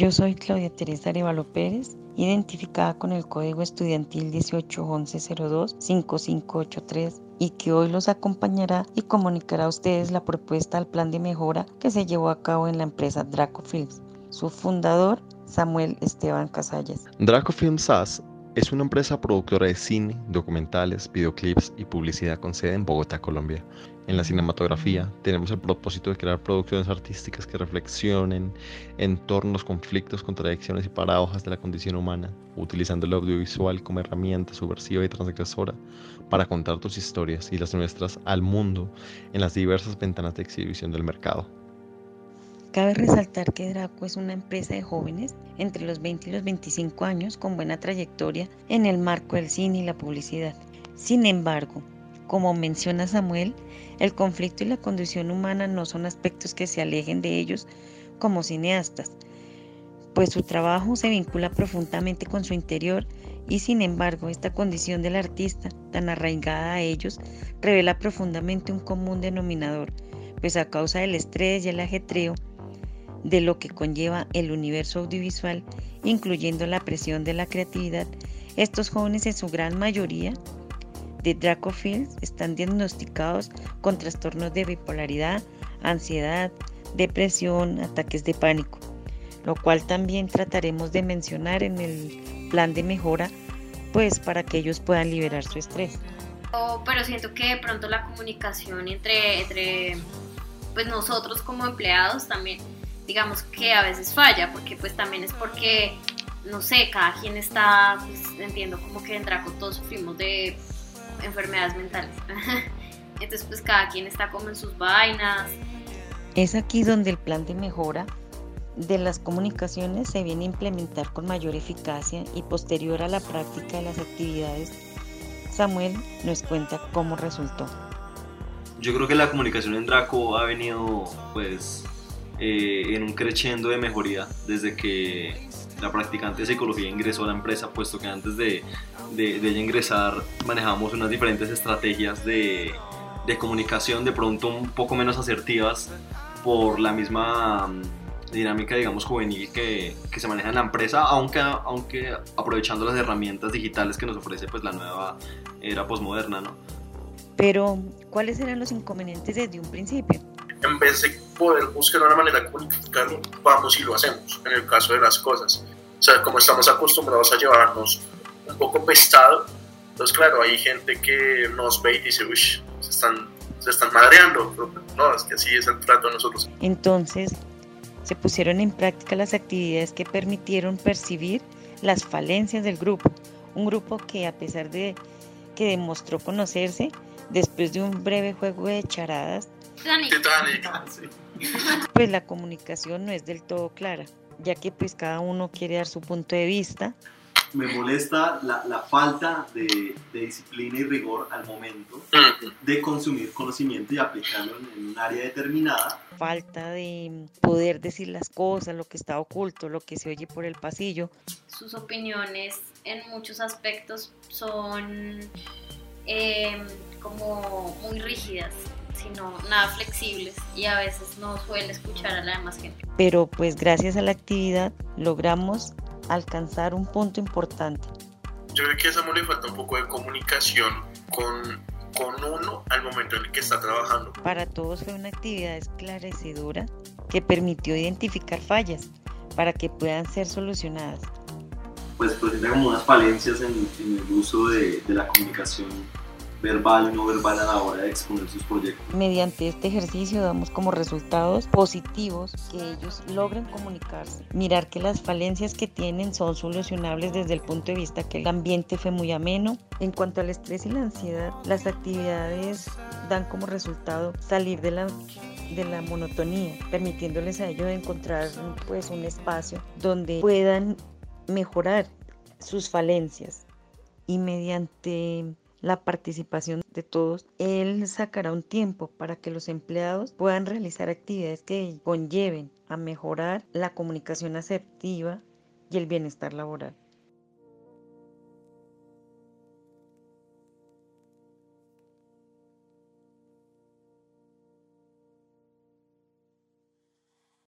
Yo soy Claudia Teresa Arevalo Pérez, identificada con el código estudiantil 181102-5583 y que hoy los acompañará y comunicará a ustedes la propuesta al plan de mejora que se llevó a cabo en la empresa Draco Films. Su fundador, Samuel Esteban Casallas. Draco Films SAS es una empresa productora de cine, documentales, videoclips y publicidad con sede en Bogotá, Colombia. En la cinematografía tenemos el propósito de crear producciones artísticas que reflexionen en torno a los conflictos, contradicciones y paradojas de la condición humana, utilizando el audiovisual como herramienta subversiva y transgresora para contar tus historias y las nuestras al mundo en las diversas ventanas de exhibición del mercado. Cabe resaltar que Draco es una empresa de jóvenes entre los 20 y los 25 años con buena trayectoria en el marco del cine y la publicidad. Sin embargo, como menciona Samuel, el conflicto y la condición humana no son aspectos que se alejen de ellos como cineastas, pues su trabajo se vincula profundamente con su interior y sin embargo esta condición del artista, tan arraigada a ellos, revela profundamente un común denominador, pues a causa del estrés y el ajetreo de lo que conlleva el universo audiovisual, incluyendo la presión de la creatividad, estos jóvenes en su gran mayoría de Dracofields están diagnosticados con trastornos de bipolaridad, ansiedad, depresión, ataques de pánico, lo cual también trataremos de mencionar en el plan de mejora, pues para que ellos puedan liberar su estrés. pero siento que de pronto la comunicación entre, entre pues nosotros como empleados también, digamos que a veces falla, porque pues también es porque, no sé, cada quien está, pues entiendo como que en Draco todos sufrimos de enfermedades mentales. Entonces, pues cada quien está como en sus vainas. Es aquí donde el plan de mejora de las comunicaciones se viene a implementar con mayor eficacia y posterior a la práctica de las actividades. Samuel nos cuenta cómo resultó. Yo creo que la comunicación en Draco ha venido pues eh, en un creciendo de mejoría desde que la practicante de psicología ingresó a la empresa, puesto que antes de, de, ella ingresar manejábamos unas diferentes estrategias de, de, comunicación, de pronto un poco menos asertivas por la misma mm, dinámica, digamos, juvenil que, que, se maneja en la empresa, aunque, aunque aprovechando las herramientas digitales que nos ofrece pues, la nueva era posmoderna, ¿no? Pero, ¿cuáles eran los inconvenientes desde un principio? En vez de poder buscar una manera de comunicarlo, vamos y lo hacemos, en el caso de las cosas. O sea, como estamos acostumbrados a llevarnos un poco pestado, entonces claro, hay gente que nos ve y dice, uy, se están, se están madreando. No, es que así es el trato de nosotros. Entonces, se pusieron en práctica las actividades que permitieron percibir las falencias del grupo. Un grupo que a pesar de que demostró conocerse, después de un breve juego de charadas, pues la comunicación no es del todo clara, ya que pues cada uno quiere dar su punto de vista. Me molesta la, la falta de, de, disciplina y rigor al momento de consumir conocimiento y aplicarlo en, un área determinada. Falta de poder decir las cosas, lo que está oculto, lo que se oye por el pasillo. Sus opiniones en muchos aspectos son eh, como muy rígidas sino nada flexibles y a veces no suele escuchar a la demás gente. Pero pues gracias a la actividad logramos alcanzar un punto importante. Yo creo que a Samuel le falta un poco de comunicación con, con uno al momento en el que está trabajando. Para todos fue una actividad esclarecedora que permitió identificar fallas para que puedan ser solucionadas. Pues presenta como unas falencias en, en el uso de, de la comunicación verbal y no verbal a la hora de exponer sus proyectos. Mediante este ejercicio damos como resultados positivos que ellos logren comunicarse, mirar que las falencias que tienen son solucionables desde el punto de vista que el ambiente fue muy ameno. En cuanto al estrés y la ansiedad, las actividades dan como resultado salir de la de la monotonía, permitiéndoles a ellos encontrar pues un espacio donde puedan mejorar sus falencias y mediante la participación de todos, él sacará un tiempo para que los empleados puedan realizar actividades que conlleven a mejorar la comunicación asertiva y el bienestar laboral.